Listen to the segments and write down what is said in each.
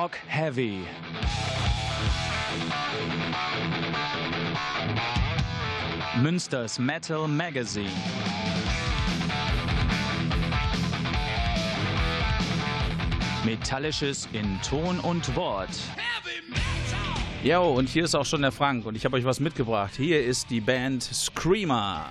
Talk Heavy. Münsters Metal Magazine. Metallisches in Ton und Wort. Jo, und hier ist auch schon der Frank und ich habe euch was mitgebracht. Hier ist die Band Screamer.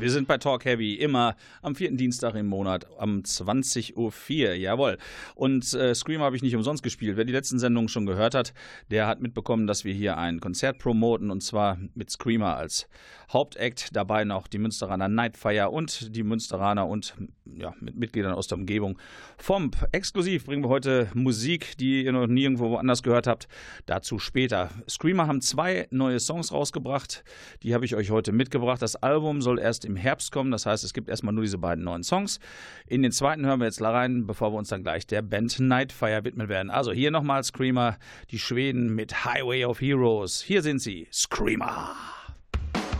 Wir sind bei Talk Heavy immer am vierten Dienstag im Monat um 20.04 Uhr. Jawohl. Und äh, Scream habe ich nicht umsonst gespielt. Wer die letzten Sendungen schon gehört hat, der hat mitbekommen, dass wir hier ein Konzert promoten und zwar mit Screamer als Hauptakt. Dabei noch die Münsteraner Nightfire und die Münsteraner und ja, mit Mitgliedern aus der Umgebung. FOMP. Exklusiv bringen wir heute Musik, die ihr noch nirgendwo woanders gehört habt. Dazu später. Screamer haben zwei neue Songs rausgebracht. Die habe ich euch heute mitgebracht. Das Album soll erst im Herbst kommen. Das heißt, es gibt erstmal nur diese beiden neuen Songs. In den zweiten hören wir jetzt rein, bevor wir uns dann gleich der Band Nightfire widmen werden. Also hier nochmal Screamer, die Schweden mit Highway of Heroes. Hier sind sie, Screamer.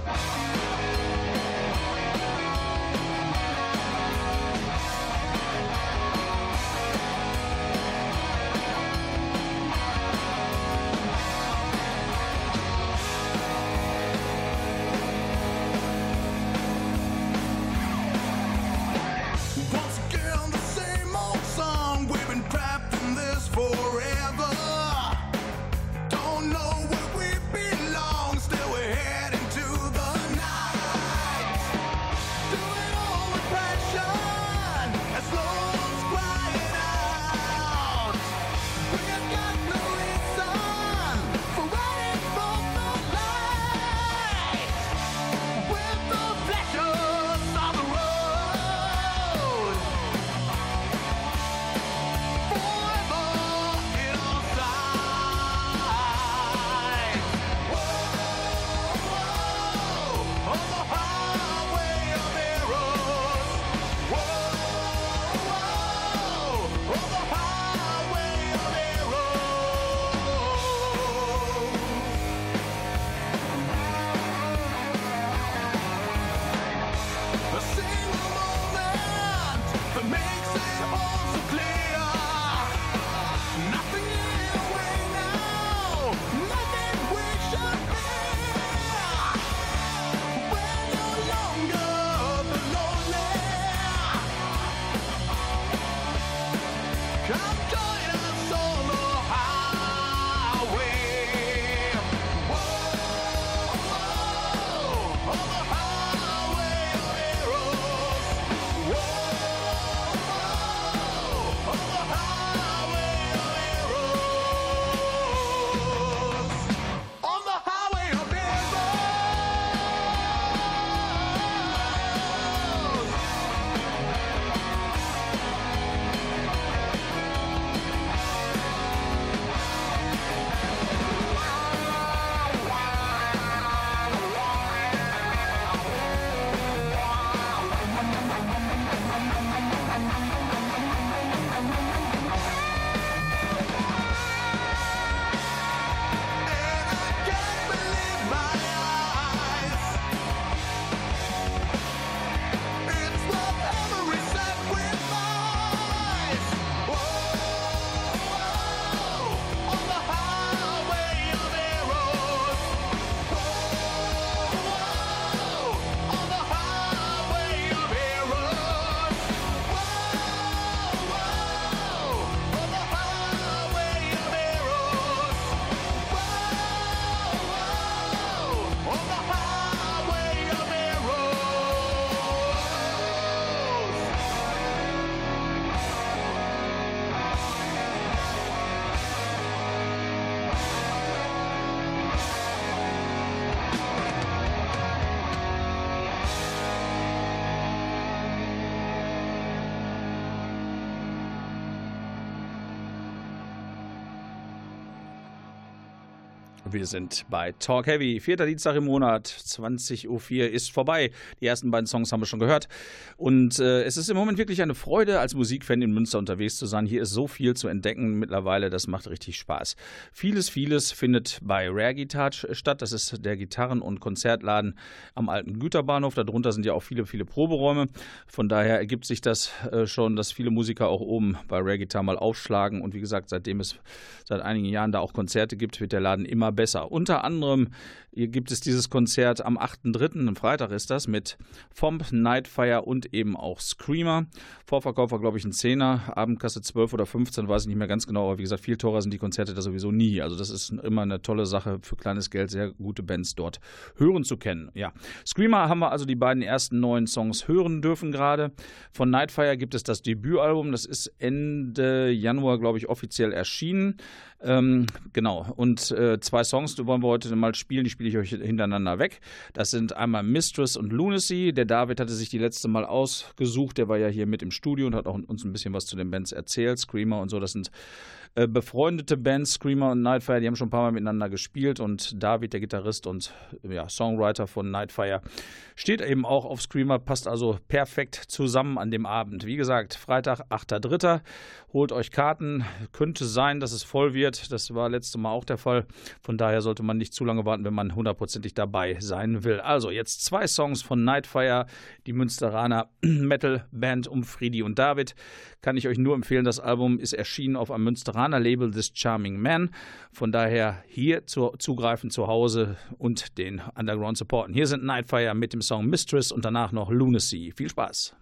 Thank you. Wir sind bei Talk Heavy. Vierter Dienstag im Monat, 20.04 Uhr ist vorbei. Die ersten beiden Songs haben wir schon gehört. Und äh, es ist im Moment wirklich eine Freude, als Musikfan in Münster unterwegs zu sein. Hier ist so viel zu entdecken mittlerweile, das macht richtig Spaß. Vieles, vieles findet bei Rare Guitar statt. Das ist der Gitarren- und Konzertladen am alten Güterbahnhof. Darunter sind ja auch viele, viele Proberäume. Von daher ergibt sich das äh, schon, dass viele Musiker auch oben bei Rare Guitar mal aufschlagen. Und wie gesagt, seitdem es seit einigen Jahren da auch Konzerte gibt, wird der Laden immer besser. Unter anderem gibt es dieses Konzert am 8.3., am Freitag ist das, mit Fomp, Nightfire und eben auch Screamer. Vorverkauf war, glaube ich, ein Zehner, Abendkasse 12 oder 15, weiß ich nicht mehr ganz genau, aber wie gesagt, viel teurer sind die Konzerte da sowieso nie. Also das ist immer eine tolle Sache, für kleines Geld sehr gute Bands dort hören zu können. Ja, Screamer haben wir also die beiden ersten neuen Songs hören dürfen gerade. Von Nightfire gibt es das Debütalbum, das ist Ende Januar, glaube ich, offiziell erschienen. Ähm, genau, und äh, zwei Songs, wollen wir heute mal spielen, die ich euch hintereinander weg. Das sind einmal Mistress und Lunacy. Der David hatte sich die letzte Mal ausgesucht, der war ja hier mit im Studio und hat auch uns ein bisschen was zu den Bands erzählt, Screamer und so. Das sind äh, befreundete Bands, Screamer und Nightfire, die haben schon ein paar Mal miteinander gespielt und David, der Gitarrist und ja, Songwriter von Nightfire, steht eben auch auf Screamer, passt also perfekt zusammen an dem Abend. Wie gesagt, Freitag, 8.3. Holt euch Karten. Könnte sein, dass es voll wird. Das war letztes Mal auch der Fall. Von daher sollte man nicht zu lange warten, wenn man hundertprozentig dabei sein will. Also jetzt zwei Songs von Nightfire, die Münsteraner Metal Band um Friedi und David. Kann ich euch nur empfehlen. Das Album ist erschienen auf einem Münsteraner Label This Charming Man. Von daher hier zu, zugreifen zu Hause und den Underground supporten. Hier sind Nightfire mit dem Song Mistress und danach noch Lunacy. Viel Spaß!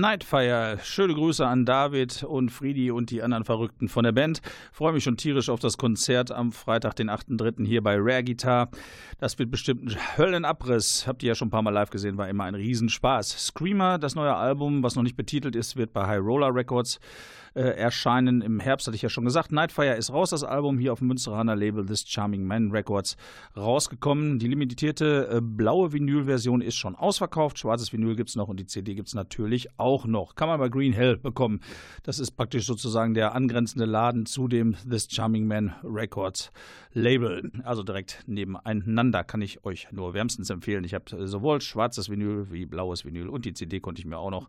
Nightfire. Schöne Grüße an David und Friedi und die anderen Verrückten von der Band. Freue mich schon tierisch auf das Konzert am Freitag, den 8.3. hier bei Rare Guitar. Das wird bestimmt ein Höllenabriss. Habt ihr ja schon ein paar Mal live gesehen, war immer ein Riesenspaß. Screamer, das neue Album, was noch nicht betitelt ist, wird bei High Roller Records äh, erscheinen im Herbst, hatte ich ja schon gesagt. Nightfire ist raus, das Album hier auf dem Münsteraner Label This Charming Man Records rausgekommen. Die limitierte äh, blaue Vinyl-Version ist schon ausverkauft. Schwarzes Vinyl gibt es noch und die CD gibt es natürlich auch noch. Kann man bei Green Hell bekommen. Das ist praktisch sozusagen der angrenzende Laden zu dem This Charming Man Records Label. Also direkt nebeneinander kann ich euch nur wärmstens empfehlen. Ich habe sowohl schwarzes Vinyl wie blaues Vinyl und die CD konnte ich mir auch noch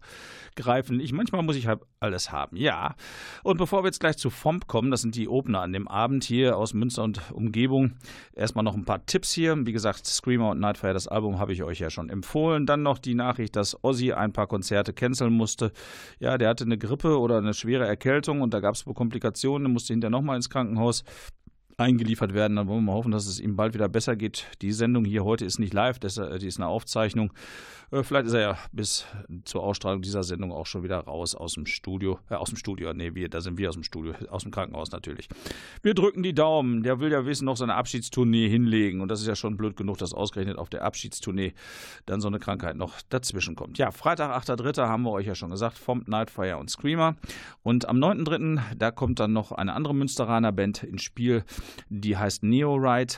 greifen. Ich, manchmal muss ich halt alles haben. Ja. Und bevor wir jetzt gleich zu FOMP kommen, das sind die Opener an dem Abend hier aus Münster und Umgebung. Erstmal noch ein paar Tipps hier. Wie gesagt, Screamer und Nightfire, das Album habe ich euch ja schon empfohlen. Dann noch die Nachricht, dass Ozzy ein paar Konzerte canceln musste. Ja, der hatte eine Grippe oder eine schwere Erkältung und da gab es Komplikationen, musste hinterher nochmal ins Krankenhaus eingeliefert werden. Dann wollen wir mal hoffen, dass es ihm bald wieder besser geht. Die Sendung hier heute ist nicht live, das, die ist eine Aufzeichnung. Äh, vielleicht ist er ja bis zur Ausstrahlung dieser Sendung auch schon wieder raus aus dem Studio. Äh, aus dem Studio, nee, wir, da sind wir aus dem Studio, aus dem Krankenhaus natürlich. Wir drücken die Daumen. Der will ja wissen, noch seine Abschiedstournee hinlegen. Und das ist ja schon blöd genug, dass ausgerechnet auf der Abschiedstournee dann so eine Krankheit noch dazwischen kommt. Ja, Freitag, 8.3. haben wir euch ja schon gesagt, vom Nightfire und Screamer. Und am 9.3. da kommt dann noch eine andere Münsteraner Band ins Spiel, die heißt Neoride.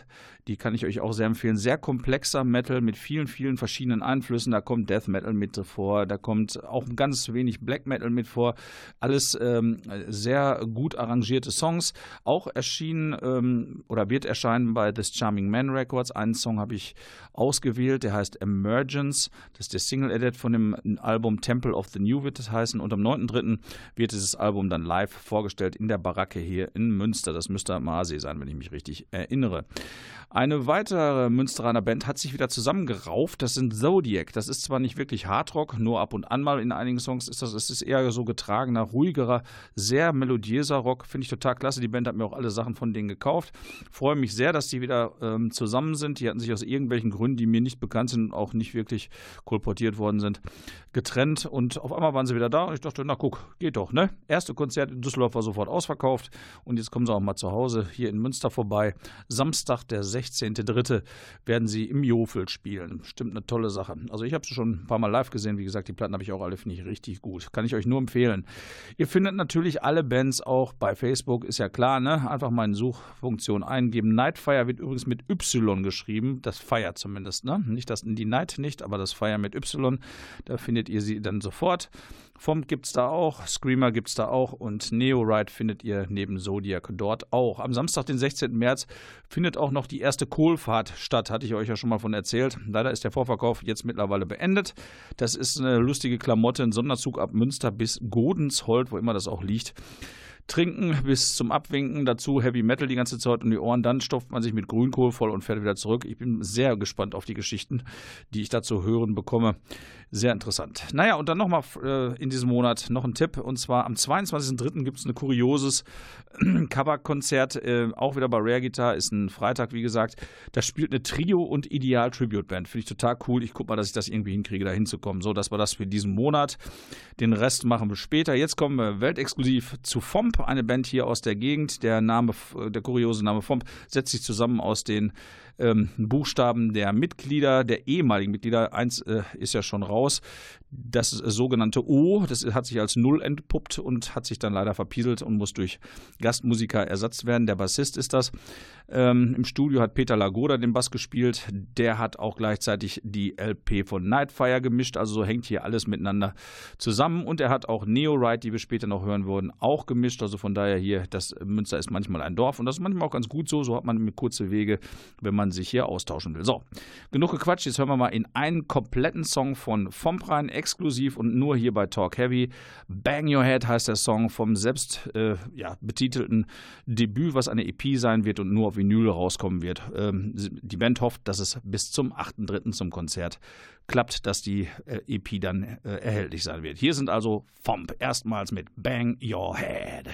Die kann ich euch auch sehr empfehlen. Sehr komplexer Metal mit vielen, vielen verschiedenen Einflüssen. Da kommt Death Metal mit vor, da kommt auch ganz wenig Black Metal mit vor. Alles ähm, sehr gut arrangierte Songs. Auch erschienen ähm, oder wird erscheinen bei This Charming Man Records. Einen Song habe ich ausgewählt, der heißt Emergence. Das ist der Single-Edit von dem Album Temple of the New wird es heißen. Und am 9.3. wird dieses Album dann live vorgestellt in der Baracke hier in Münster. Das müsste am sein, wenn ich mich richtig erinnere. Eine weitere Münsteraner Band hat sich wieder zusammengerauft. Das sind Zodiac. Das ist zwar nicht wirklich Hardrock, nur ab und an mal in einigen Songs ist das. Es ist eher so getragener, ruhigerer, sehr melodiöser Rock. Finde ich total klasse. Die Band hat mir auch alle Sachen von denen gekauft. Freue mich sehr, dass die wieder ähm, zusammen sind. Die hatten sich aus irgendwelchen Gründen, die mir nicht bekannt sind und auch nicht wirklich kolportiert worden sind, getrennt. Und auf einmal waren sie wieder da und ich dachte, na guck, geht doch, ne? Erste Konzert in Düsseldorf war sofort ausverkauft und jetzt kommen sie auch mal zu Hause hier in Münster vorbei. Samstag, der 6. 16.3. werden sie im Jofel spielen. Stimmt eine tolle Sache. Also ich habe sie schon ein paar Mal live gesehen. Wie gesagt, die Platten habe ich auch alle, finde ich richtig gut. Kann ich euch nur empfehlen. Ihr findet natürlich alle Bands auch bei Facebook, ist ja klar, ne? Einfach mal in Suchfunktion eingeben. Nightfire wird übrigens mit Y geschrieben. Das Fire zumindest, ne? Nicht das die Night nicht, aber das Fire mit Y. Da findet ihr sie dann sofort. Gibt es da auch, Screamer gibt es da auch und Neoride findet ihr neben Zodiac dort auch. Am Samstag, den 16. März, findet auch noch die erste Kohlfahrt statt, hatte ich euch ja schon mal von erzählt. Leider ist der Vorverkauf jetzt mittlerweile beendet. Das ist eine lustige Klamotte, ein Sonderzug ab Münster bis Godensholt, wo immer das auch liegt trinken bis zum Abwinken, dazu Heavy Metal die ganze Zeit um die Ohren, dann stopft man sich mit Grünkohl voll und fährt wieder zurück. Ich bin sehr gespannt auf die Geschichten, die ich dazu hören bekomme. Sehr interessant. Naja, und dann nochmal äh, in diesem Monat noch ein Tipp. Und zwar am 22.03. gibt es ein kurioses äh, Coverkonzert, äh, auch wieder bei Rare Guitar. Ist ein Freitag, wie gesagt. Da spielt eine Trio- und Ideal-Tribute-Band. Finde ich total cool. Ich gucke mal, dass ich das irgendwie hinkriege, da hinzukommen. So, das war das für diesen Monat. Den Rest machen wir später. Jetzt kommen wir weltexklusiv zu FOMP, eine Band hier aus der Gegend. Der Name, der kuriose Name FOMP setzt sich zusammen aus den ähm, Buchstaben der Mitglieder, der ehemaligen Mitglieder. Eins äh, ist ja schon raus. Das sogenannte O, das hat sich als Null entpuppt und hat sich dann leider verpieselt und muss durch Gastmusiker ersetzt werden. Der Bassist ist das. Ähm, Im Studio hat Peter Lagoda den Bass gespielt. Der hat auch gleichzeitig die LP von Nightfire gemischt. Also so hängt hier alles miteinander zusammen. Und er hat auch Neo Ride, die wir später noch hören würden, auch gemischt. Also von daher hier, das Münster ist manchmal ein Dorf und das ist manchmal auch ganz gut so. So hat man kurze Wege, wenn man sich hier austauschen will. So, genug gequatscht. Jetzt hören wir mal in einen kompletten Song von Fomp rein exklusiv und nur hier bei Talk Heavy. Bang Your Head heißt der Song vom selbst äh, ja, betitelten Debüt, was eine EP sein wird und nur auf Vinyl rauskommen wird. Ähm, die Band hofft, dass es bis zum 8.3. zum Konzert klappt, dass die äh, EP dann äh, erhältlich sein wird. Hier sind also Fomp erstmals mit Bang Your Head.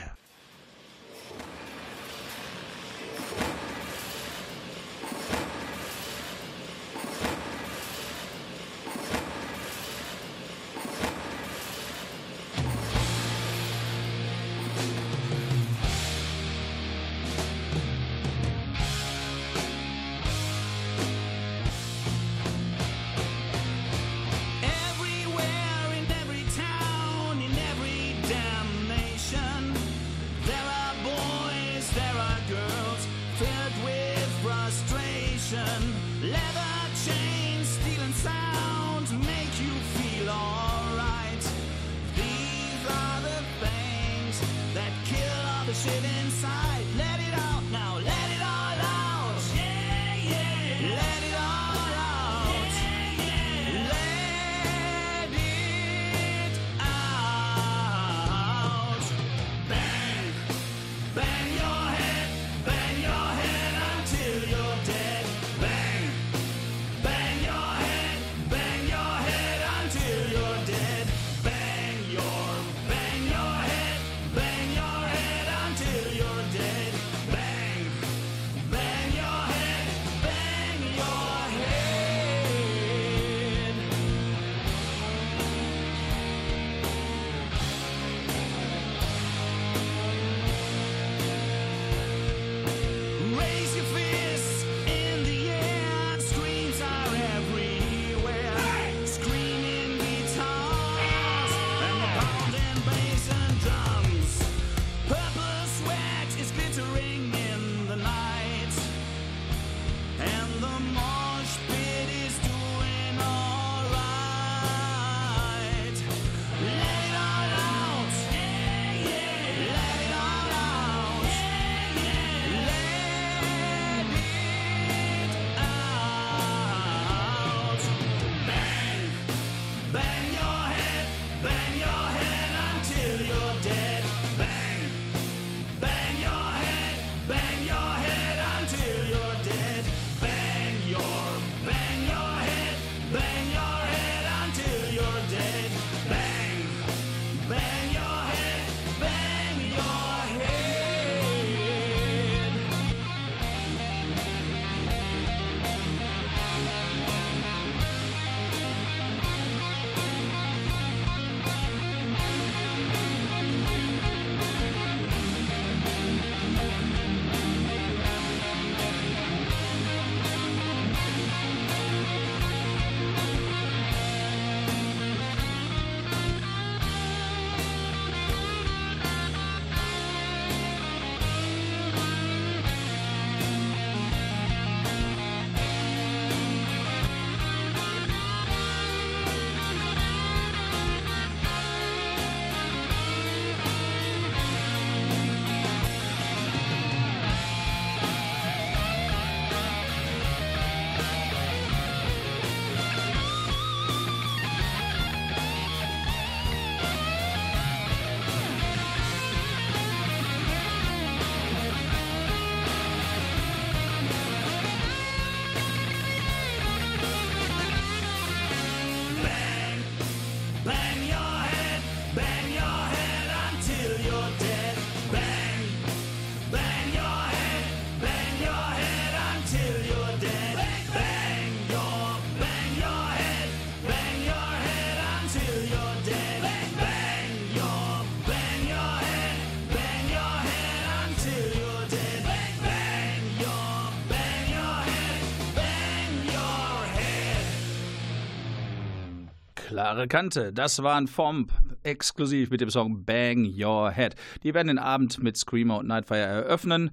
Klare Kante, das waren Fomp, exklusiv mit dem Song Bang Your Head. Die werden den Abend mit Screamer und Nightfire eröffnen.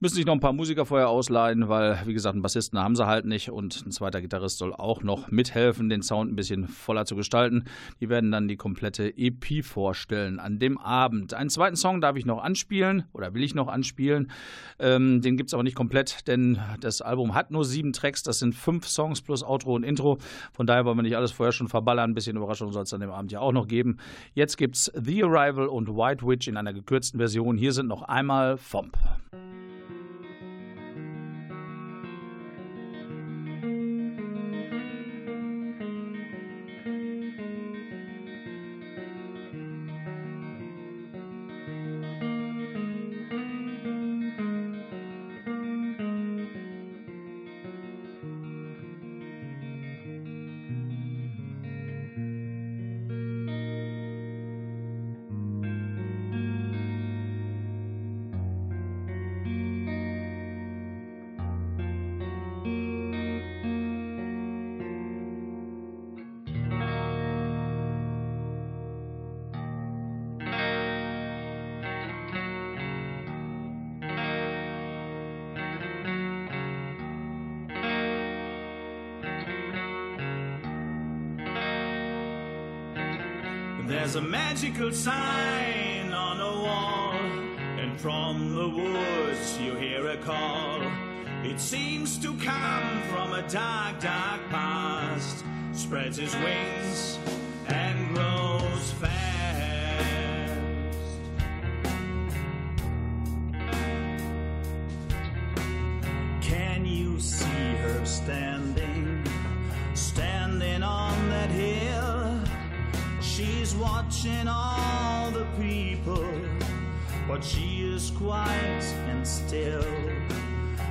Müssen sich noch ein paar Musiker vorher ausleihen, weil, wie gesagt, einen Bassisten haben sie halt nicht und ein zweiter Gitarrist soll auch noch mithelfen, den Sound ein bisschen voller zu gestalten. Die werden dann die komplette EP vorstellen an dem Abend. Einen zweiten Song darf ich noch anspielen oder will ich noch anspielen. Ähm, den gibt es aber nicht komplett, denn das Album hat nur sieben Tracks. Das sind fünf Songs plus Outro und Intro. Von daher wollen wir nicht alles vorher schon verballern. Ein bisschen Überraschung soll es an dem Abend ja auch noch geben. Jetzt gibt es The Arrival und White Witch in einer gekürzten Version. Hier sind noch einmal Fomp. There's a magical sign on a wall, and from the woods you hear a call. It seems to come from a dark, dark past, spreads its wings she is quiet and still.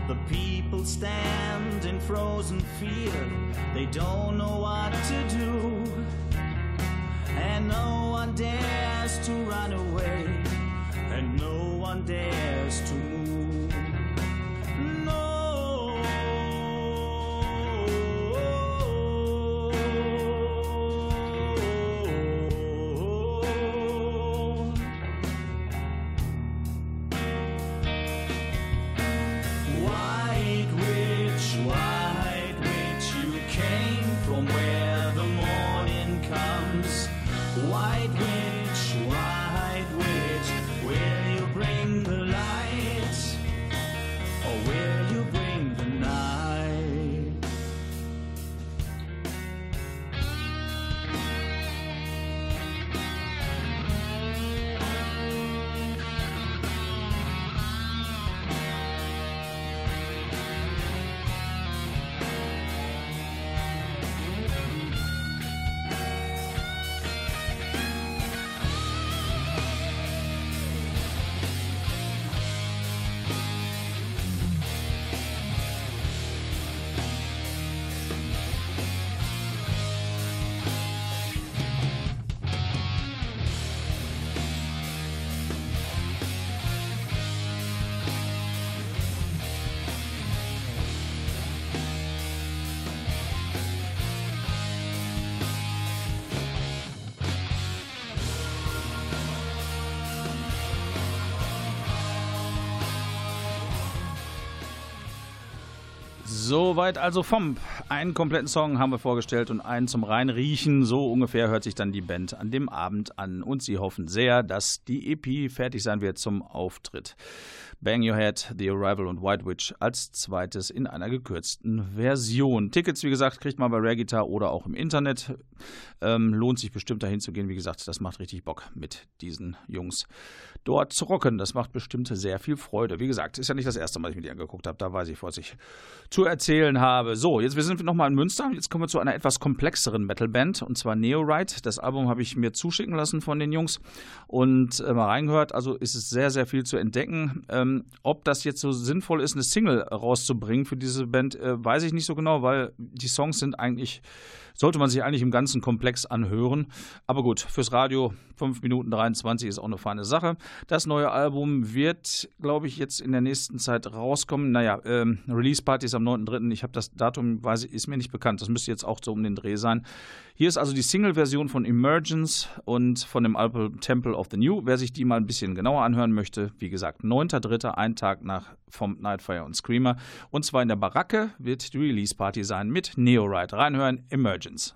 The people stand in frozen fear, they don't know what to do. And no one dares to run away, and no one dares to Soweit also vom. Einen kompletten Song haben wir vorgestellt und einen zum Reinriechen. So ungefähr hört sich dann die Band an dem Abend an. Und sie hoffen sehr, dass die EP fertig sein wird zum Auftritt. Bang Your Head, The Arrival und White Witch als zweites in einer gekürzten Version. Tickets, wie gesagt, kriegt man bei Rare Guitar oder auch im Internet. Ähm, lohnt sich bestimmt dahin zu gehen. Wie gesagt, das macht richtig Bock mit diesen Jungs dort zu rocken. Das macht bestimmt sehr viel Freude. Wie gesagt, ist ja nicht das erste Mal, dass ich mir die angeguckt habe. Da weiß ich, was ich zu erzählen habe. So, jetzt wir sind nochmal in Münster. Jetzt kommen wir zu einer etwas komplexeren Metalband und zwar Neorite. Das Album habe ich mir zuschicken lassen von den Jungs und äh, mal reingehört. Also ist es sehr, sehr viel zu entdecken. Ähm, ob das jetzt so sinnvoll ist, eine Single rauszubringen für diese Band, äh, weiß ich nicht so genau, weil die Songs sind eigentlich sollte man sich eigentlich im ganzen Komplex anhören. Aber gut, fürs Radio 5 Minuten 23 ist auch eine feine Sache. Das neue Album wird, glaube ich, jetzt in der nächsten Zeit rauskommen. Naja, ähm, Release-Party ist am 9.3. Ich habe das Datum, weiß ich, ist mir nicht bekannt. Das müsste jetzt auch so um den Dreh sein. Hier ist also die Single-Version von Emergence und von dem Album Temple of the New. Wer sich die mal ein bisschen genauer anhören möchte, wie gesagt, 9.3., ein Tag nach vom Nightfire und Screamer. Und zwar in der Baracke wird die Release-Party sein mit Neoride. Reinhören, Emergence. Legends.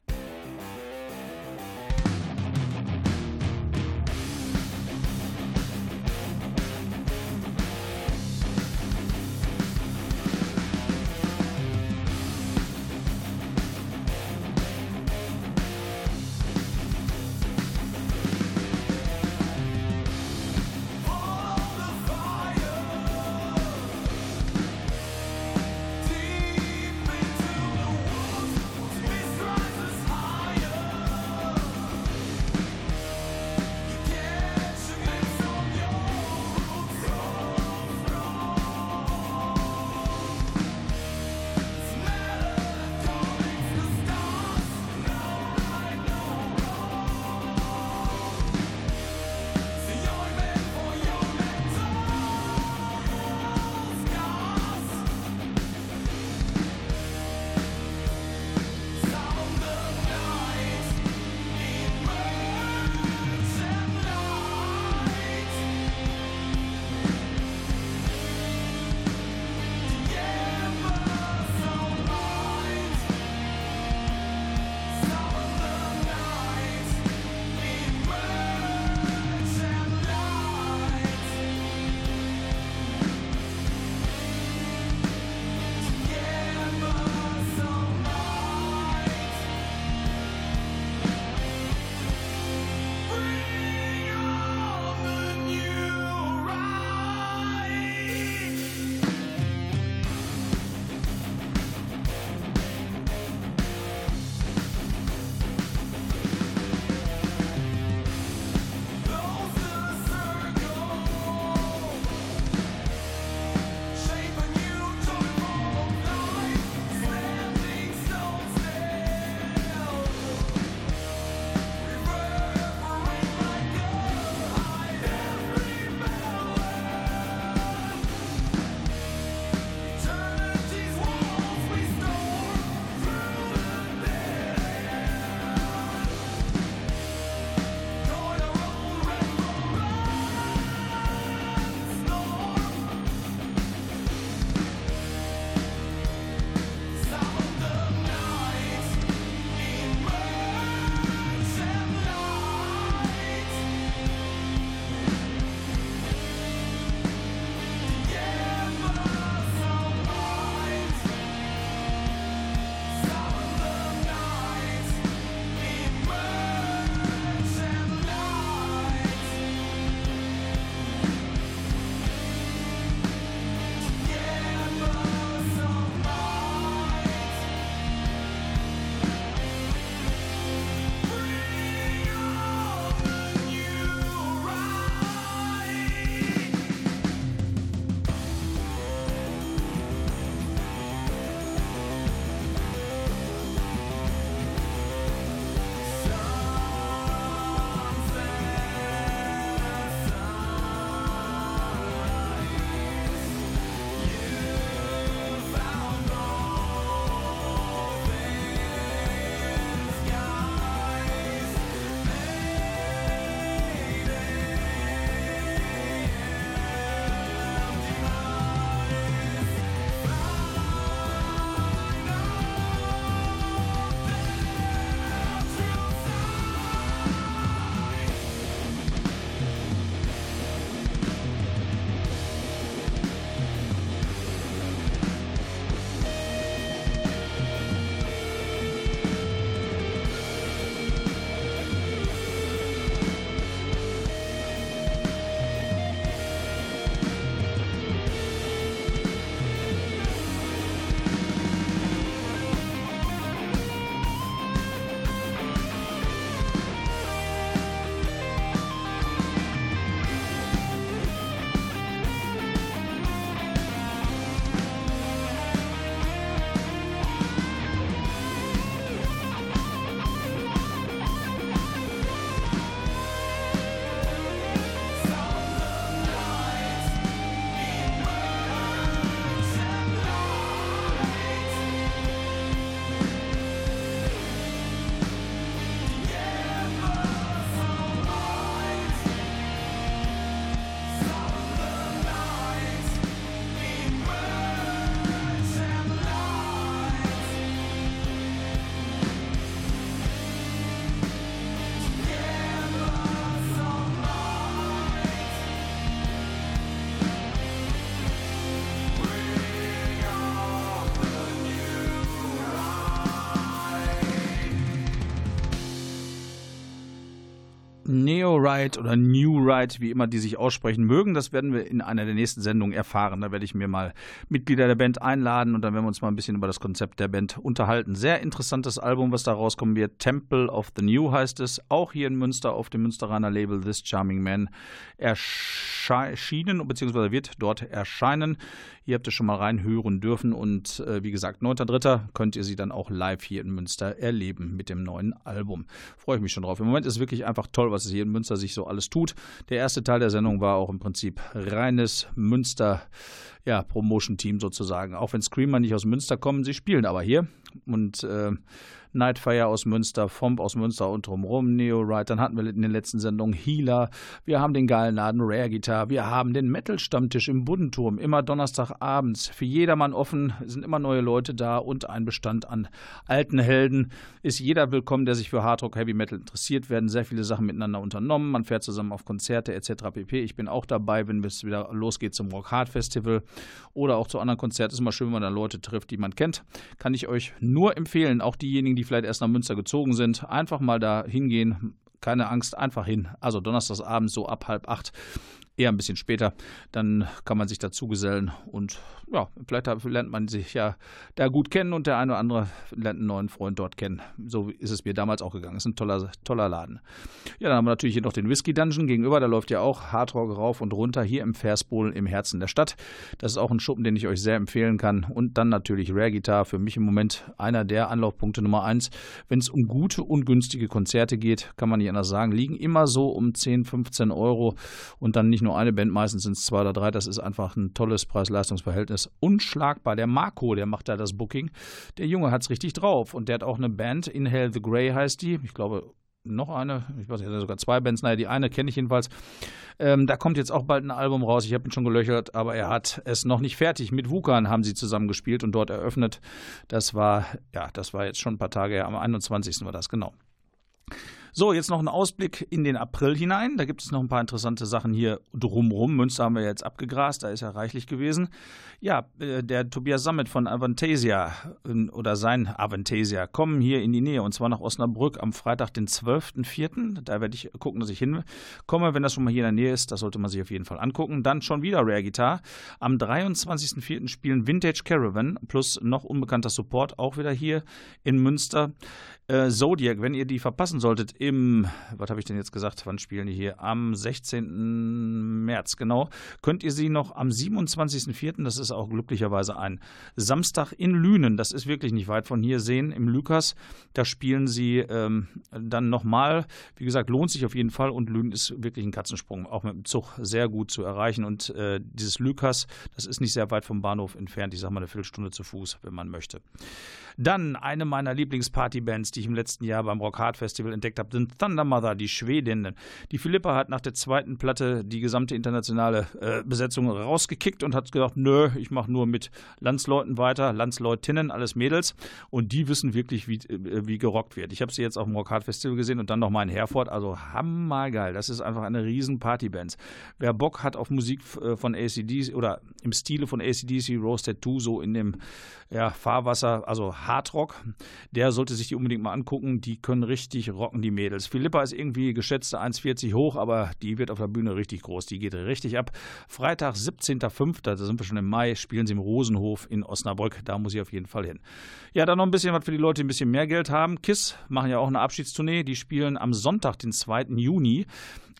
Neo-Ride oder New-Ride, wie immer die sich aussprechen mögen. Das werden wir in einer der nächsten Sendungen erfahren. Da werde ich mir mal Mitglieder der Band einladen und dann werden wir uns mal ein bisschen über das Konzept der Band unterhalten. Sehr interessantes Album, was da rauskommen wird. Temple of the New heißt es. Auch hier in Münster auf dem Münsteraner Label This Charming Man erschienen, beziehungsweise wird dort erscheinen. Ihr habt es schon mal reinhören dürfen und äh, wie gesagt, 9.3. könnt ihr sie dann auch live hier in Münster erleben mit dem neuen Album. Freue ich mich schon drauf. Im Moment ist es wirklich einfach toll, was es hier in Münster sich so alles tut. Der erste Teil der Sendung war auch im Prinzip reines Münster ja, Promotion-Team sozusagen. Auch wenn Screamer nicht aus Münster kommen, sie spielen aber hier. Und äh, Nightfire aus Münster, Fomp aus Münster und drumherum, Neo Ride. Dann hatten wir in den letzten Sendungen Healer. Wir haben den geilen Laden Rare Guitar. Wir haben den Metal-Stammtisch im Buddenturm. Immer Donnerstagabends. Für jedermann offen. Sind immer neue Leute da und ein Bestand an alten Helden. Ist jeder willkommen, der sich für Hardrock, Heavy Metal interessiert. Werden sehr viele Sachen miteinander unternommen. Man fährt zusammen auf Konzerte etc. pp. Ich bin auch dabei, wenn es wieder losgeht zum Rock Hard Festival oder auch zu anderen Konzerten. Ist immer schön, wenn man da Leute trifft, die man kennt. Kann ich euch nur empfehlen. Auch diejenigen, die vielleicht erst nach Münster gezogen sind, einfach mal da hingehen. Keine Angst, einfach hin. Also donnerstagsabend so ab halb acht eher ein bisschen später. Dann kann man sich dazu gesellen und ja, vielleicht lernt man sich ja da gut kennen und der eine oder andere lernt einen neuen Freund dort kennen. So ist es mir damals auch gegangen. Ist ein toller, toller Laden. Ja, dann haben wir natürlich hier noch den Whisky Dungeon gegenüber. Da läuft ja auch Hardrock rauf und runter hier im Versbohl im Herzen der Stadt. Das ist auch ein Schuppen, den ich euch sehr empfehlen kann. Und dann natürlich Rare Guitar. Für mich im Moment einer der Anlaufpunkte Nummer eins. Wenn es um gute und günstige Konzerte geht, kann man nicht anders sagen, liegen immer so um 10, 15 Euro und dann nicht nur eine Band, meistens sind es zwei oder drei. Das ist einfach ein tolles Preis-Leistungs-Verhältnis. Unschlagbar. Der Marco, der macht da das Booking. Der Junge hat es richtig drauf. Und der hat auch eine Band, Inhale the Grey heißt die. Ich glaube, noch eine, ich weiß nicht, sogar zwei Bands, naja, die eine kenne ich jedenfalls. Ähm, da kommt jetzt auch bald ein Album raus. Ich habe ihn schon gelöchert, aber er hat es noch nicht fertig. Mit Wukan haben sie zusammen gespielt und dort eröffnet. Das war, ja, das war jetzt schon ein paar Tage her. Am 21. war das, genau. So, jetzt noch ein Ausblick in den April hinein. Da gibt es noch ein paar interessante Sachen hier drumrum. Münster haben wir jetzt abgegrast, da ist ja reichlich gewesen. Ja, äh, der Tobias Sammet von Avantasia ähm, oder sein Avantasia kommen hier in die Nähe und zwar nach Osnabrück am Freitag, den 12.04. Da werde ich gucken, dass ich hinkomme. Wenn das schon mal hier in der Nähe ist, das sollte man sich auf jeden Fall angucken. Dann schon wieder Rare Guitar. Am 23.04. spielen Vintage Caravan plus noch unbekannter Support auch wieder hier in Münster. Äh, Zodiac, wenn ihr die verpassen solltet, im, was habe ich denn jetzt gesagt, wann spielen die hier? Am 16. März, genau. Könnt ihr sie noch am 27.04., das ist auch glücklicherweise ein Samstag in Lünen, das ist wirklich nicht weit von hier sehen, im Lukas. Da spielen sie ähm, dann nochmal. Wie gesagt, lohnt sich auf jeden Fall und Lünen ist wirklich ein Katzensprung, auch mit dem Zug sehr gut zu erreichen. Und äh, dieses Lukas, das ist nicht sehr weit vom Bahnhof entfernt, ich sage mal eine Viertelstunde zu Fuß, wenn man möchte. Dann eine meiner Lieblingspartybands, die ich im letzten Jahr beim Rock Hard Festival entdeckt habe, sind Thunder Mother, die Schwedin. Die Philippa hat nach der zweiten Platte die gesamte internationale äh, Besetzung rausgekickt und hat gesagt, nö, ich mache nur mit Landsleuten weiter, Landsleutinnen, alles Mädels. Und die wissen wirklich, wie, äh, wie gerockt wird. Ich habe sie jetzt auf dem Rock Hard Festival gesehen und dann nochmal in Herford. Also hammergeil. Das ist einfach eine riesen Partyband. Wer Bock hat auf Musik äh, von ACDC oder im Stile von ACDC, Rose Tattoo, so in dem ja, Fahrwasser, also Hardrock, der sollte sich die unbedingt mal angucken. Die können richtig rocken, die Mädels. Philippa ist irgendwie geschätzte 1,40 hoch, aber die wird auf der Bühne richtig groß. Die geht richtig ab. Freitag, 17.05., da sind wir schon im Mai, spielen sie im Rosenhof in Osnabrück. Da muss ich auf jeden Fall hin. Ja, dann noch ein bisschen was für die Leute, die ein bisschen mehr Geld haben. KISS machen ja auch eine Abschiedstournee. Die spielen am Sonntag, den 2. Juni.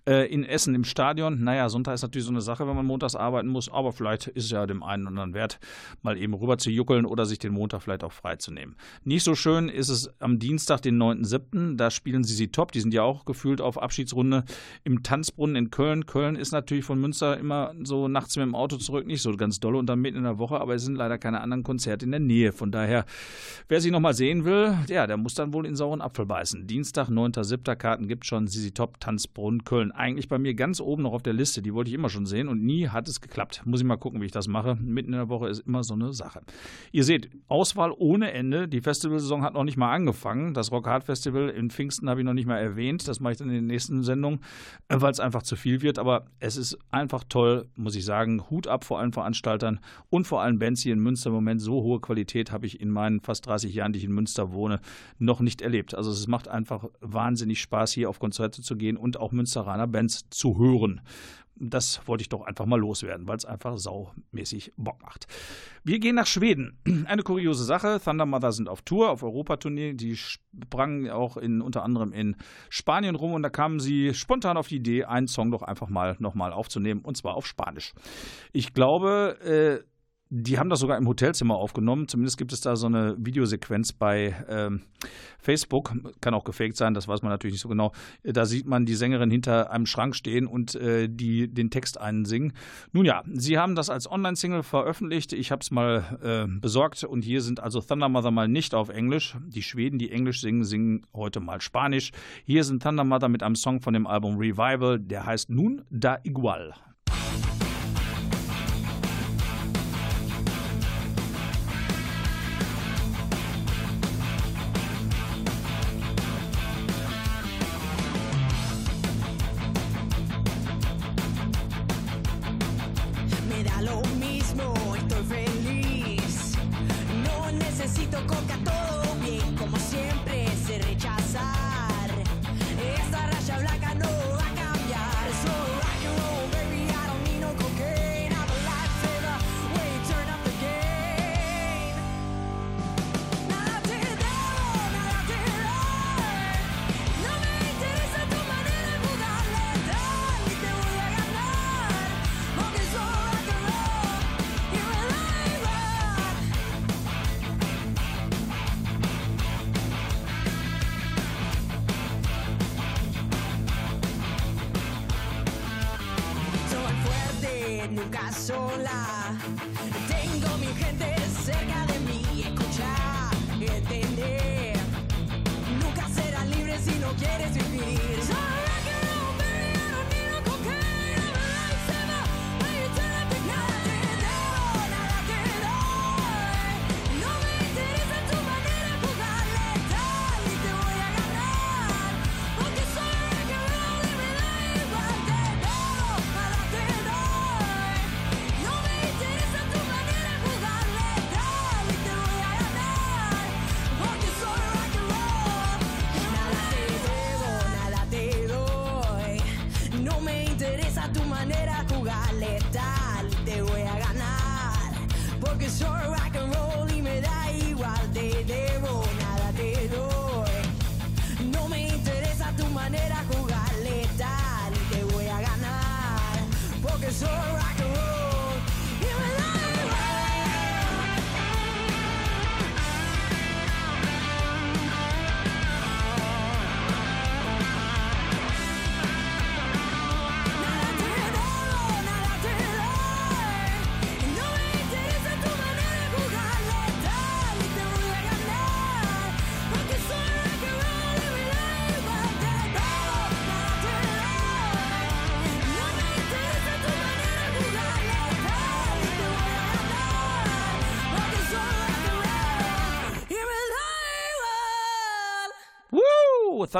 Äh, in Essen im Stadion, naja, Sonntag ist natürlich so eine Sache, wenn man montags arbeiten muss, aber vielleicht ist es ja dem einen oder anderen wert, mal eben rüber zu juckeln oder sich den Montag vielleicht auch freizunehmen. Nicht so schön ist es am Dienstag, den 9.7., da spielen sie sie top, die sind ja auch gefühlt auf Abschiedsrunde im Tanzbrunnen in Köln. Köln ist natürlich von Münster immer so nachts mit dem Auto zurück, nicht so ganz doll und dann mitten in der Woche, aber es sind leider keine anderen Konzerte in der Nähe. Von daher, wer sie nochmal sehen will, ja, der muss dann wohl in sauren Apfel beißen. Dienstag, 9.7. Karten gibt schon, sie Top Tanzbrunnen Köln eigentlich bei mir ganz oben noch auf der Liste. Die wollte ich immer schon sehen und nie hat es geklappt. Muss ich mal gucken, wie ich das mache. Mitten in der Woche ist immer so eine Sache. Ihr seht, Auswahl ohne Ende. Die Festivalsaison hat noch nicht mal angefangen. Das Rock Hard Festival in Pfingsten habe ich noch nicht mal erwähnt. Das mache ich dann in den nächsten Sendungen, äh, weil es einfach zu viel wird. Aber es ist einfach toll, muss ich sagen. Hut ab vor allen Veranstaltern und vor allen Bands hier in Münster. Im Moment so hohe Qualität habe ich in meinen fast 30 Jahren, die ich in Münster wohne, noch nicht erlebt. Also es macht einfach wahnsinnig Spaß, hier auf Konzerte zu gehen und auch Münsteraner Bands zu hören. Das wollte ich doch einfach mal loswerden, weil es einfach saumäßig Bock macht. Wir gehen nach Schweden. Eine kuriose Sache. Thunder Mother sind auf Tour, auf Europatournee. Die sprangen auch in, unter anderem in Spanien rum und da kamen sie spontan auf die Idee, einen Song doch einfach mal nochmal aufzunehmen und zwar auf Spanisch. Ich glaube, äh, die haben das sogar im Hotelzimmer aufgenommen. Zumindest gibt es da so eine Videosequenz bei ähm, Facebook. Kann auch gefaked sein, das weiß man natürlich nicht so genau. Da sieht man die Sängerin hinter einem Schrank stehen und äh, die den Text einsingen. Nun ja, sie haben das als Online-Single veröffentlicht. Ich habe es mal äh, besorgt und hier sind also Thunder Mother mal nicht auf Englisch. Die Schweden, die Englisch singen, singen heute mal Spanisch. Hier sind Thunder Mother mit einem Song von dem Album Revival, der heißt Nun da Igual. Thunder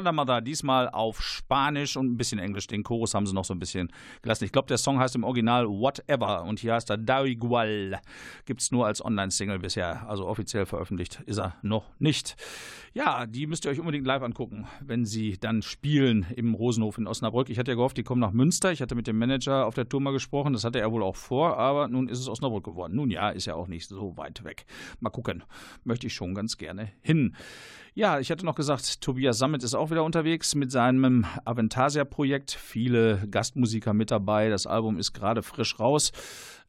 Mother, diesmal auf Spanisch und ein bisschen Englisch. Den Chorus haben sie noch so ein bisschen gelassen. Ich glaube, der Song heißt im Original Whatever und hier heißt er Da Igual. Gibt es nur als Online-Single bisher. Also offiziell veröffentlicht ist er noch nicht. Ja, die müsst ihr euch unbedingt live angucken, wenn sie dann spielen im Rosenhof in Osnabrück. Ich hatte ja gehofft, die kommen nach Münster. Ich hatte mit dem Manager auf der Tour mal gesprochen. Das hatte er wohl auch vor, aber nun ist es Osnabrück geworden. Nun ja, ist ja auch nicht so weit weg. Mal gucken. Möchte ich schon ganz gerne hin. Ja, ich hatte noch gesagt, Tobias Sammet ist auch wieder unterwegs mit seinem Aventasia-Projekt. Viele Gastmusiker mit dabei. Das Album ist gerade frisch raus.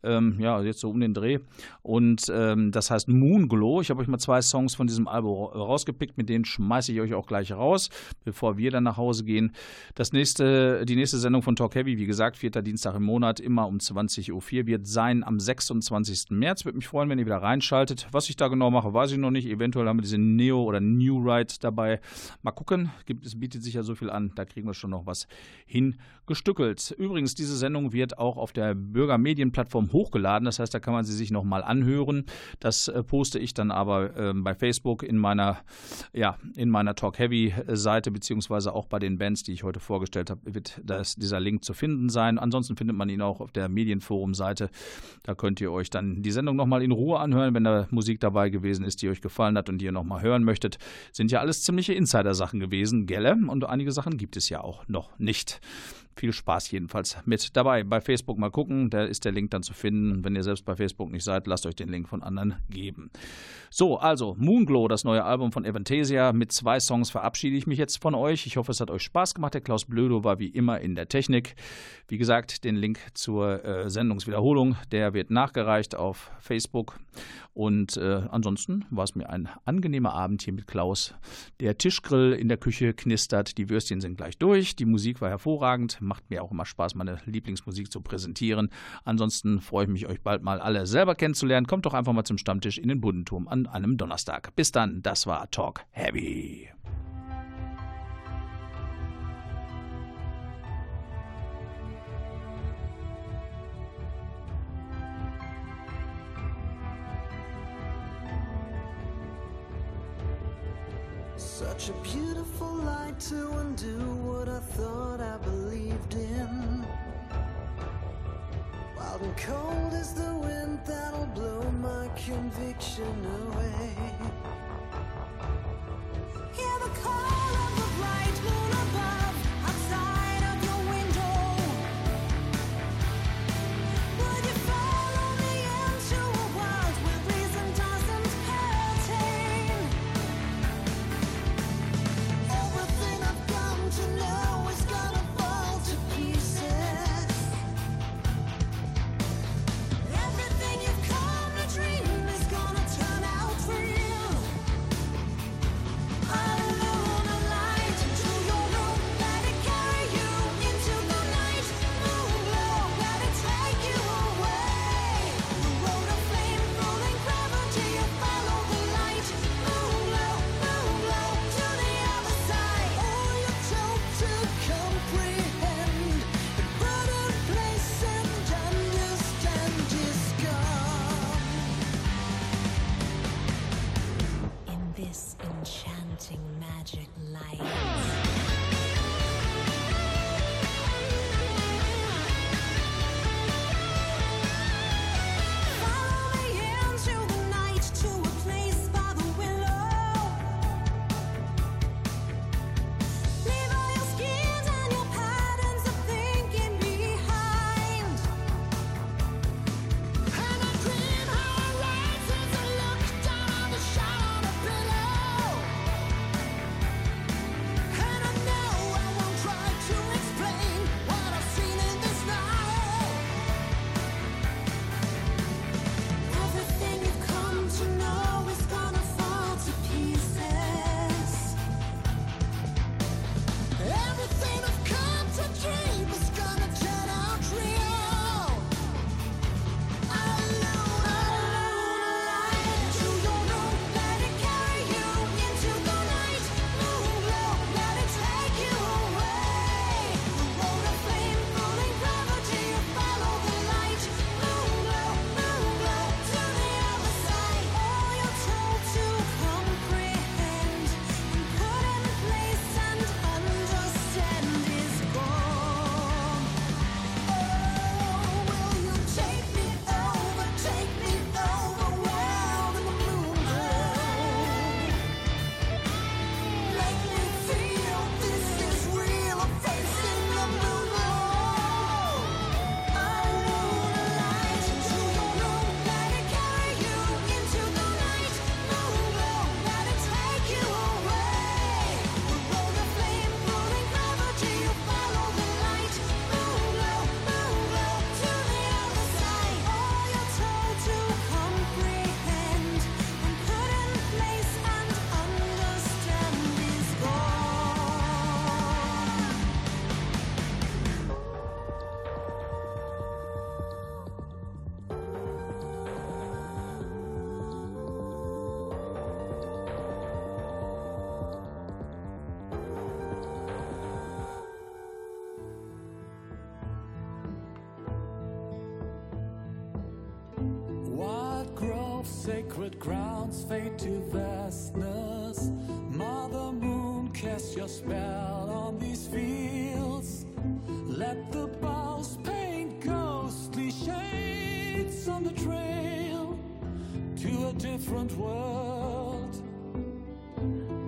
Ähm, ja, jetzt so um den Dreh. Und ähm, das heißt Moonglow. Ich habe euch mal zwei Songs von diesem Album rausgepickt, mit denen schmeiße ich euch auch gleich raus, bevor wir dann nach Hause gehen. Das nächste, die nächste Sendung von Talk Heavy, wie gesagt, vierter Dienstag im Monat, immer um 20.04 Uhr, wird sein am 26. März. Würde mich freuen, wenn ihr wieder reinschaltet. Was ich da genau mache, weiß ich noch nicht. Eventuell haben wir diese Neo- oder New Ride dabei. Mal gucken. es bietet sich ja so viel an. Da kriegen wir schon noch was hingestückelt. Übrigens, diese Sendung wird auch auf der Bürgermedienplattform hochgeladen. Das heißt, da kann man sie sich nochmal anhören. Das äh, poste ich dann aber äh, bei Facebook in meiner, ja, in meiner Talk Heavy Seite, beziehungsweise auch bei den Bands, die ich heute vorgestellt habe, wird das, dieser Link zu finden sein. Ansonsten findet man ihn auch auf der Medienforum-Seite. Da könnt ihr euch dann die Sendung nochmal in Ruhe anhören, wenn da Musik dabei gewesen ist, die euch gefallen hat und die ihr nochmal hören möchtet. Sind ja alles ziemliche Insider-Sachen gewesen, gelle? Und einige Sachen gibt es ja auch noch nicht. Viel Spaß jedenfalls mit dabei. Bei Facebook mal gucken, da ist der Link dann zu finden. Wenn ihr selbst bei Facebook nicht seid, lasst euch den Link von anderen geben. So, also Moonglow, das neue Album von Evanthesia. Mit zwei Songs verabschiede ich mich jetzt von euch. Ich hoffe, es hat euch Spaß gemacht. Der Klaus Blödo war wie immer in der Technik. Wie gesagt, den Link zur äh, Sendungswiederholung, der wird nachgereicht auf Facebook. Und äh, ansonsten war es mir ein angenehmer Abend hier mit Klaus. Der Tischgrill in der Küche knistert, die Würstchen sind gleich durch, die Musik war hervorragend, macht mir auch immer Spaß, meine Lieblingsmusik zu präsentieren. Ansonsten freue ich mich, euch bald mal alle selber kennenzulernen. Kommt doch einfach mal zum Stammtisch in den Buddenturm an einem Donnerstag. Bis dann, das war Talk Heavy. Such a beautiful light to undo what I thought Wild and cold is the wind that'll blow my conviction away. life. Sacred grounds fade to vastness. Mother Moon, cast your spell on these fields. Let the boughs paint ghostly shades on the trail to a different world.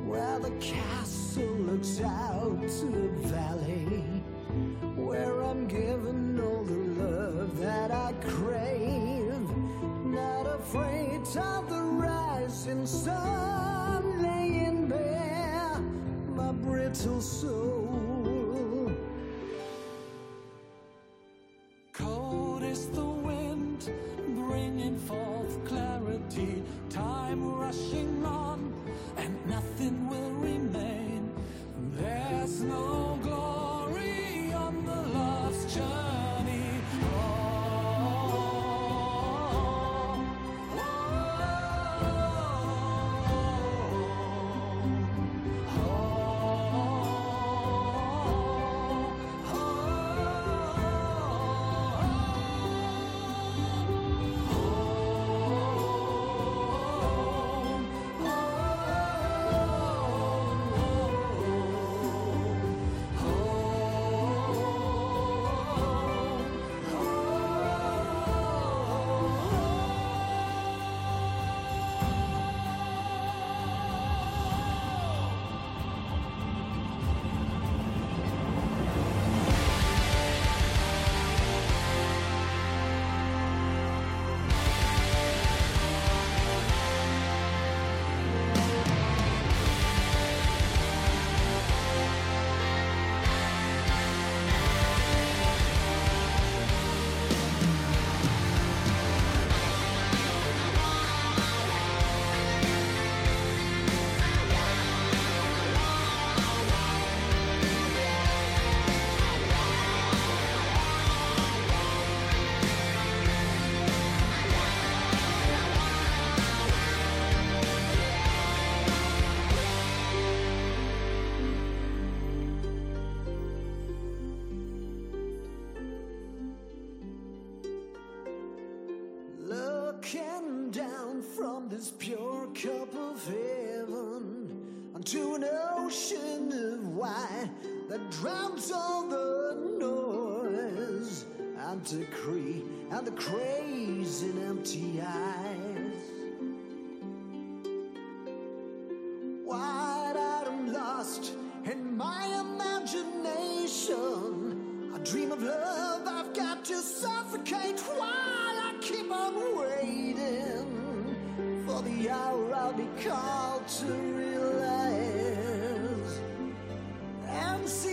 Where the castle looks out to the valley, ocean of white that drowns all the noise and the decree and the craze in empty eyes. Wide-eyed and lost in my imagination. I dream of love I've got to suffocate while I keep on waiting for the hour I'll be called to realize and see